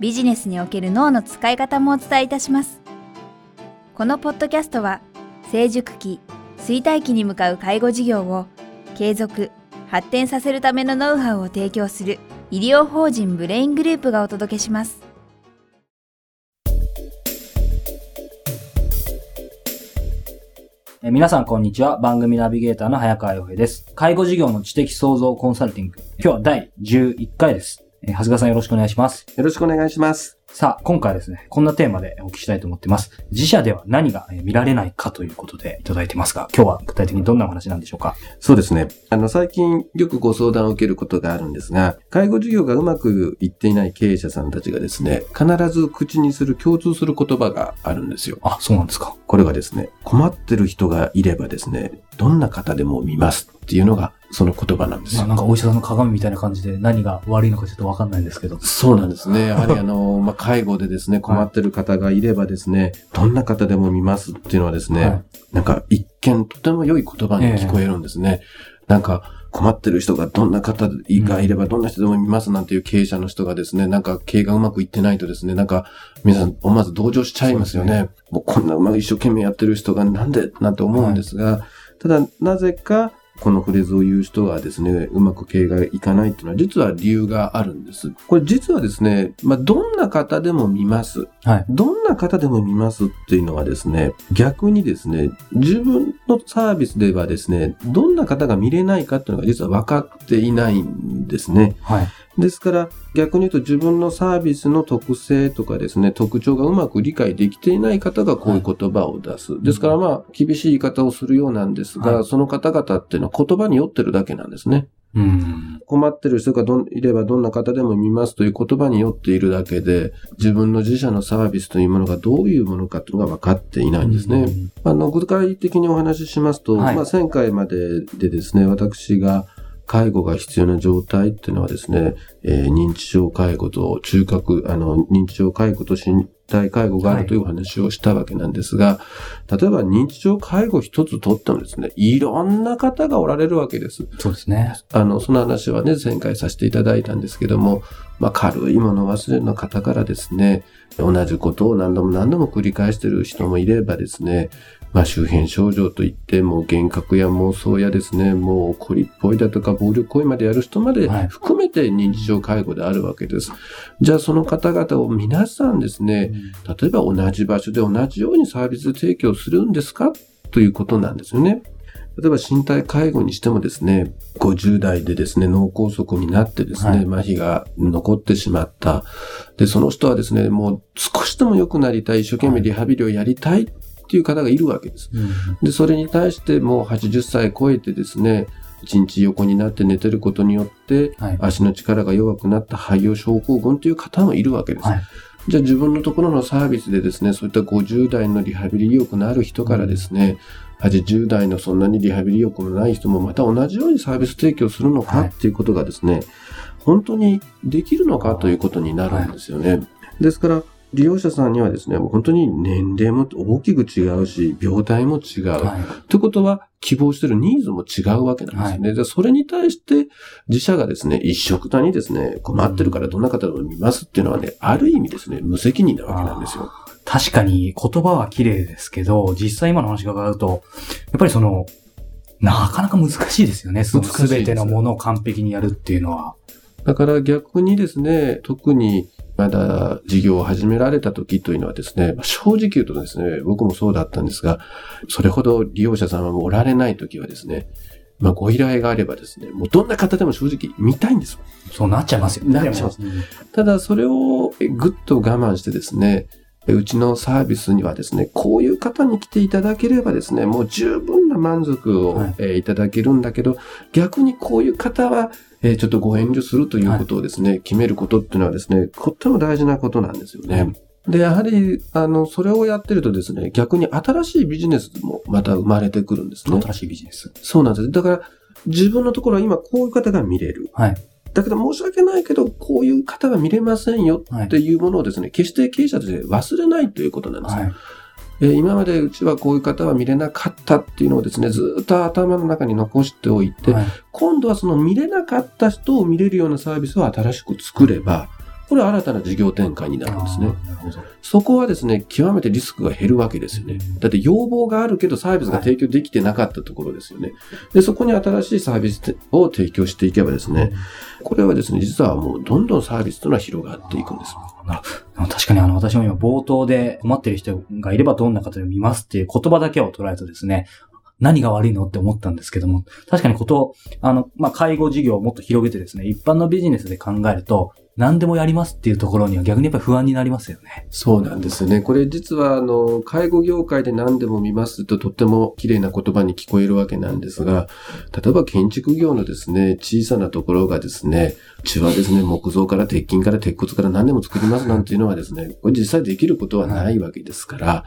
ビジネスにおける脳の使い方もお伝えいたします。このポッドキャストは成熟期、衰退期に向かう介護事業を継続、発展させるためのノウハウを提供する医療法人ブレイングループがお届けします。え皆さんこんにちは。番組ナビゲーターの早川洋平です。介護事業の知的創造コンサルティング。今日は第11回です。えー、長谷川さんよろしくお願いします。よろしくお願いします。さあ、今回はですね、こんなテーマでお聞きしたいと思ってます。自社では何が見られないかということでいただいてますが、今日は具体的にどんなお話なんでしょうか？そうですね。あの、最近よくご相談を受けることがあるんですが、介護事業がうまくいっていない経営者さんたちがですね、必ず口にする共通する言葉があるんですよ。あ、そうなんですか。これがですね、困ってる人がいればですね、どんな方でも見ますっていうのがその言葉なんですよ。なんかお医者さんの鏡みたいな感じで何が悪いのかちょっとわかんないんですけど。そうなんですね。やはりあの、まあ、介護でですね、困ってる方がいればですね、はい、どんな方でも見ますっていうのはですね、はい、なんか一見とても良い言葉に聞こえるんですね。えー、なんか、困ってる人がどんな方がいればどんな人でも見ますなんていう経営者の人がですね、なんか経営がうまくいってないとですね、なんか皆さん思わず同情しちゃいますよね。ねもうこんなうまく一生懸命やってる人がなんでなんて思うんですが、はい、ただなぜかこのフレーズを言う人はですね、うまく経営がいかないっていうのは実は理由があるんです。これ実はですね、まあ、どんな方でも見ます。はい。どんな方でも見ますっていうのはですね、逆にですね、自分のサービスではですね、どんな方が見れないかっていうのが実は分かっていないんですね。はい。ですから、逆に言うと自分のサービスの特性とかですね、特徴がうまく理解できていない方がこういう言葉を出す。はい、ですからまあ、厳しい言い方をするようなんですが、はい、その方々っていうのは言葉に酔ってるだけなんですね。うん、困ってる人がどいればどんな方でも見ますという言葉によっているだけで、自分の自社のサービスというものがどういうものかというのが分かっていないんですね。あの、具体的にお話ししますと、はい、まあ、1000回まででですね、私が介護が必要な状態っていうのはですね、えー、認知症介護と中核、あの、認知症介護と体介護があるというお話をしたわけなんですが、はい、例えば認知症介護一つとってもですね、いろんな方がおられるわけです。そうですね。あの、その話はね、前回させていただいたんですけども、まあ、軽いもの忘れの方からですね、同じことを何度も何度も繰り返している人もいればですね、まあ、周辺症状といって、もう幻覚や妄想やですね、もう怒りっぽいだとか暴力行為までやる人まで含めて認知症介護であるわけです。はい、じゃあその方々を皆さんですね、例えば同じ場所で同じようにサービス提供するんですか？ということなんですよね。例えば身体介護にしてもですね、50代でですね、脳梗塞になってですね、はい、麻痺が残ってしまった。で、その人はですね、もう少しでも良くなりたい、一生懸命リハビリをやりたいっていう方がいるわけです。で、それに対してもう80歳超えてですね、一日横になって寝てることによって、足の力が弱くなった肺葉症候群という方もいるわけです。はい、じゃあ自分のところのサービスでですね、そういった50代のリハビリ意欲のある人からですね、80代のそんなにリハビリ意欲のない人もまた同じようにサービス提供するのかっていうことがですね、本当にできるのかということになるんですよね。ですから、利用者さんにはですね、もう本当に年齢も大きく違うし、病態も違う。はい、ということは、希望してるニーズも違うわけなんですよね。はい、それに対して、自社がですね、一色たにですね、困ってるからどんな方でも見ますっていうのはね、ある意味ですね、無責任なわけなんですよ。確かに言葉は綺麗ですけど、実際今の話が伺うと、やっぱりその、なかなか難しいですよね。すべてのものを完璧にやるっていうのは。だから逆にですね、特にまだ事業を始められた時というのはですね、正直言うとですね、僕もそうだったんですが、それほど利用者さんはおられない時はですね、まあ、ご依頼があればですね、もうどんな方でも正直見たいんですよ。そうなっちゃいますよね。なっちゃいます。ただ、それをぐっと我慢してですね、うちのサービスにはですね、こういう方に来ていただければですね、もう十分な満足を、はい、えー、いただけるんだけど、逆にこういう方は、えー、ちょっとご遠慮するということをですね、はい、決めることっていうのはですね、とっても大事なことなんですよね。で、やはり、あの、それをやってるとですね、逆に新しいビジネスもまた生まれてくるんですね。新しいビジネス。そうなんです。だから、自分のところは今こういう方が見れる。はい。だけど申し訳ないけど、こういう方が見れませんよはいっていうものをですね、決して経営者として忘れないということなんですね。はい。えー今までうちはこういう方は見れなかったっていうのをですね、ずっと頭の中に残しておいて、はい今度はその見れなかった人を見れるようなサービスを新しく作れば、これは新たな事業展開になるんですね。そこはですね、極めてリスクが減るわけですよね。だって要望があるけどサービスが提供できてなかったところですよね。で、そこに新しいサービスを提供していけばですね、これはですね、実はもうどんどんサービスというのは広がっていくんです。確かにあの、私も今冒頭で困ってる人がいればどんな方でもいますっていう言葉だけを捉えるとですね、何が悪いのって思ったんですけども、確かにこと、あの、まあ、介護事業をもっと広げてですね、一般のビジネスで考えると、何でもやりますっていうところには逆にやっぱり不安になりますよね。そうなんですよね。これ実は、あの、介護業界で何でも見ますととっても綺麗な言葉に聞こえるわけなんですが、例えば建築業のですね、小さなところがですね、うちはですね、木造から鉄筋から鉄骨から何でも作りますなんていうのはですね、これ実際できることはないわけですから、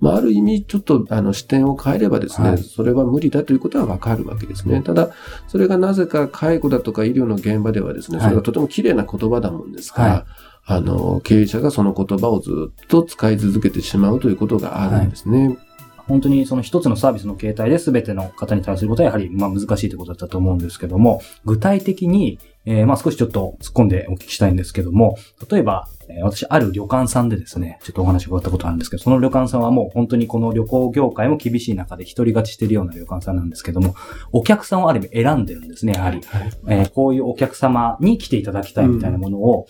まあ、ある意味ちょっとあの視点を変えればですね、はいそれは無理だということはわかるわけですね。ただ、それがなぜか介護だとか医療の現場ではですね、それがとても綺麗な言葉だもんですから、はいあの、経営者がその言葉をずっと使い続けてしまうということがあるんですね。本当にその一つのサービスの形態で全ての方に対することはやはりまあ難しいということだったと思うんですけども、具体的に、えーまあ少しちょっと突っ込んでお聞きしたいんですけども、例えば、えー私ある旅館さんでですね、ちょっとお話伺ったことあるんですけど、その旅館さんはもう本当にこの旅行業界も厳しい中で一人勝ちしてるような旅館さんなんですけども、お客さんをある意味選んでるんですね、やはり。はいえーこういうお客様に来ていただきたいみたいなものを、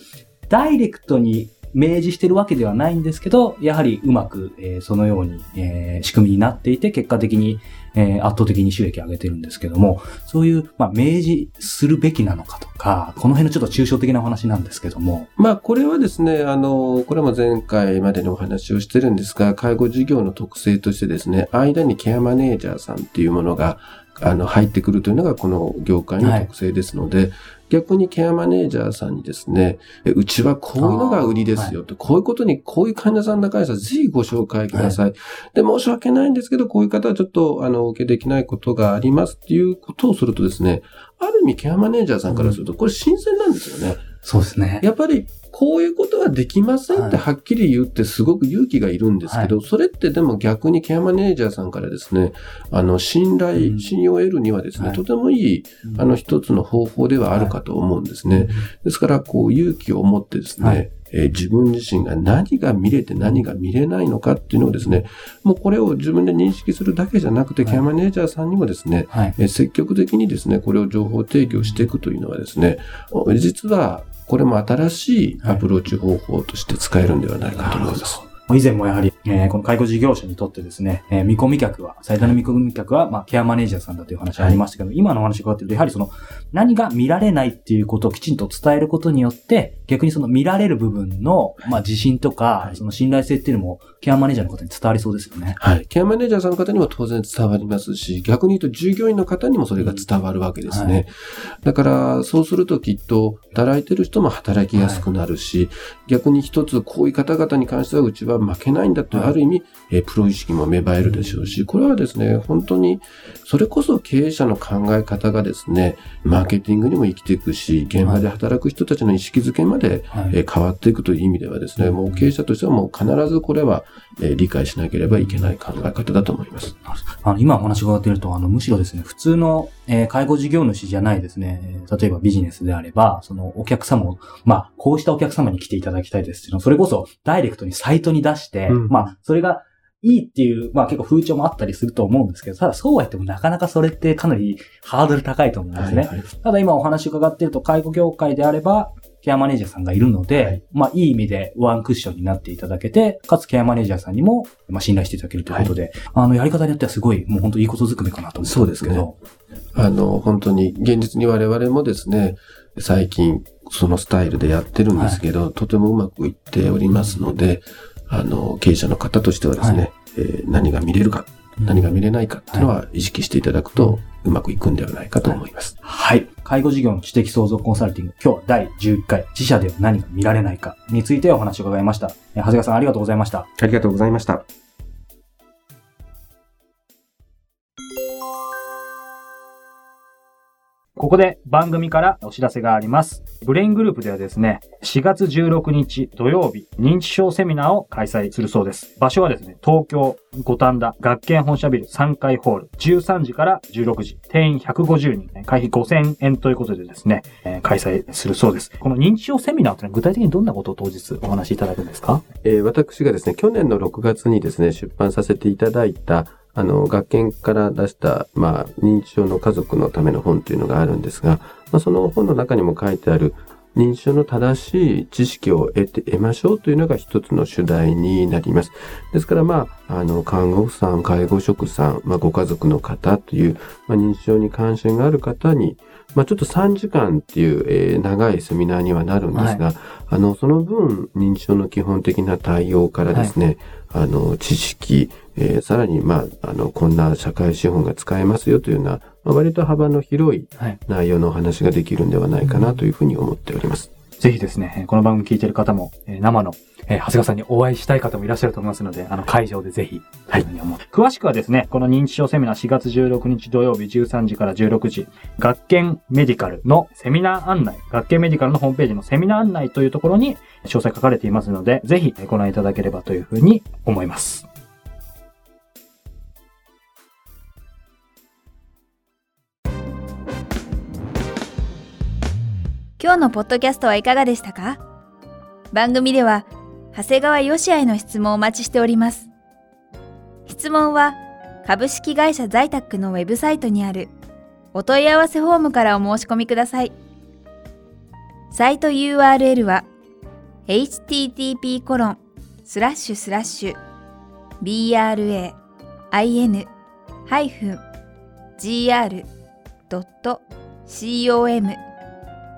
ダイレクトに明示してるわけではないんですけど、やはりうまく、えーそのように、えー仕組みになっていて、結果的に、えー圧倒的に収益を上げてるんですけども、そういう、まあ、明示するべきなのかとか、この辺のちょっと抽象的なお話なんですけども、まあ、これはですね、あの、これも前回までにお話をしてるんですが、介護事業の特性としてですね、間にケアマネージャーさんっていうものが、あの、入ってくるというのがこの業界の特性ですので、逆にケアマネージャーさんにですね、えうちはこういうのが売りですよと、こういうことに、こういう患者さんの会社、ぜひご紹介ください。で、申し訳ないんですけど、こういう方はちょっと、あの、お受けできないことがありますっていうことをするとですね、ある意味ケアマネージャーさんからすると、これ新鮮なんですよね。そうですね。やっぱり、こういうことはできませんってはい。はっきり言うってすごく勇気がいるんですけど、それってでも逆にケアマネージャーさんからですね、あの、信頼、うん。信用を得るにはですね、はい。とてもいい、あの、一つの方法ではあるかと思うんですね。ですから、こう、勇気を持ってですね、はいえー自分自身が何が見れて何が見れないのかっていうのをですね、もうこれを自分で認識するだけじゃなくて、はいケアマネージャーさんにもですね、はい。えー積極的にですね、これを情報提供していくというのはですね、お実はこれも新しいアプローチ方法として使えるんではないかと思います。以前もやはり、えーこの介護事業者にとってですね、えー見込み客は、最大の見込み客は、まあ、ケアマネージャーさんだという話ありましたけど、今のお話伺ってると、やはりその、何が見られないっていうことをきちんと伝えることによって、逆にその見られる部分の、まあ、自信とか、はいその信頼性っていうのも、ケアマネージャーの方に伝わりそうですよね。はい。ケアマネージャーさんの方にも当然伝わりますし、逆に言うと従業員の方にもそれが伝わるわけですね。はいだから、そうするときっと、働いてる人も働きやすくなるし、逆に一つこういう方々に関してはうちは負けないんだとある意味、えープロ意識も芽生えるでしょうし、これはですね、本当に、それこそ経営者の考え方がですね、マーケティングにも生きていくし、現場で働く人たちの意識づけまで、はい。えー変わっていくという意味ではですね、もう経営者としてはもう必ずこれは、えー理解しなければいけない考え方だと思います。あの、今お話伺っていると、あの、むしろですね、普通の、えー介護事業主じゃないですね、えー例えばビジネスであれば、そのお客様を、まあ、こうしたお客様に来ていただきたいですっていうのをそれこそダイレクトにサイトに出して、うん。まあ、それがいいっていう、まあ結構風潮もあったりすると思うんですけど、ただそうは言ってもなかなかそれってかなりハードル高いと思うんですね。はいただ今お話伺っていると、介護業界であれば、ケアマネージャーさんがいるので、はい。まあいい意味でワンクッションになっていただけて、かつケアマネージャーさんにも、まあ信頼していただけるということで、あの、やり方によってはすごい、もう本当いいことずくめかなと思うんですけど。あの、本当に、現実に我々もですね、最近、そのスタイルでやってるんですけど、とてもうまくいっておりますので、あの、経営者の方としてはですね、はいえー何が見れるか、何が見れないかっていうのは意識していただくと、うまくいくんではないかと思います。はい。介護事業の知的創造コンサルティング、今日は第11回、自社では何が見られないかについてお話を伺いました。えー長谷川さんありがとうございました。ありがとうございました。ここで番組からお知らせがあります。ブレイングループではですね、4月16日土曜日、認知症セミナーを開催するそうです。場所はですね、東京五反田学研本社ビル3階ホール、13時から16時、定員150人、会費5000円ということでですね、えー開催するそうです。この認知症セミナーというのは具体的にどんなことを当日お話しいただくんですか？えー私がですね、去年の6月にですね、出版させていただいた、あの、学研から出した、まあ、認知症の家族のための本というのがあるんですが、まあ、その本の中にも書いてある、認知症の正しい知識を得て、得ましょうというのが一つの主題になります。ですから、まあ、あの、看護婦さん、介護職さん、まあ、ご家族の方という、まあ、認知症に関心がある方に、まあ、ちょっと3時間っていう、えー長いセミナーにはなるんですが、あの、その分、認知症の基本的な対応からですね、あの、知識、えーさらに、まあ、あの、こんな社会資本が使えますよというような、まあ、割と幅の広いはい。内容のお話ができるんではないかなというふうに思っております。ぜひですね、えーこの番組聞いている方も、えー生の、えー長谷川さんにお会いしたい方もいらっしゃると思いますので、あの、会場でぜひ、はい。詳しくはですね、この認知症セミナー4月16日土曜日13時から16時、学研メディカルのセミナー案内、学研メディカルのホームページのセミナー案内というところに詳細書かれていますので、ぜひご覧いただければというふうに思います。今日のポッドキャストはいかがでしたか？番組では、長谷川よしへの質問をお待ちしております。質問は、株式会社在宅のウェブサイトにあるお問い合わせフォームからお申し込みください。サイト URL は、http コロンスラッシュスラッシュ brain-gr.com